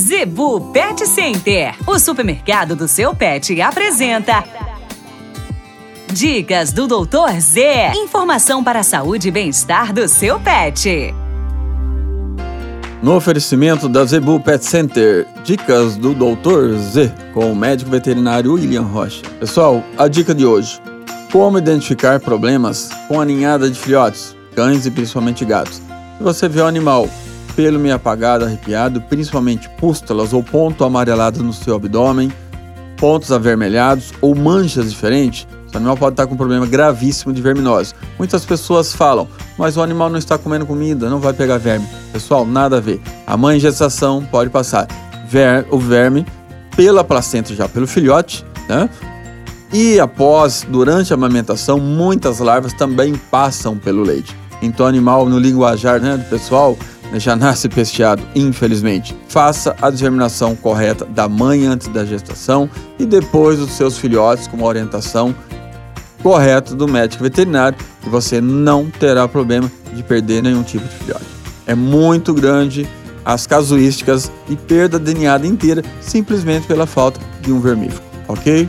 Zebu Pet Center, o supermercado do seu pet, apresenta. Dicas do Doutor Z. Informação para a saúde e bem-estar do seu pet. No oferecimento da Zebu Pet Center, dicas do Doutor Z com o médico veterinário William Rocha. Pessoal, a dica de hoje: como identificar problemas com a ninhada de filhotes, cães e principalmente gatos. Se você vê o animal pelo meio apagado, arrepiado, principalmente pústulas ou ponto amarelado no seu abdômen, pontos avermelhados ou manchas diferentes, o animal pode estar com um problema gravíssimo de verminose. Muitas pessoas falam, mas o animal não está comendo comida, não vai pegar verme. Pessoal, nada a ver. A mãe em gestação pode passar ver, o verme pela placenta já pelo filhote, né? E após, durante a amamentação, muitas larvas também passam pelo leite. Então, animal, no linguajar né, do pessoal, já nasce pesteado, infelizmente. Faça a determinação correta da mãe antes da gestação e depois dos seus filhotes com uma orientação correta do médico veterinário e você não terá problema de perder nenhum tipo de filhote. É muito grande as casuísticas e perda de ninhada inteira simplesmente pela falta de um vermífugo, ok?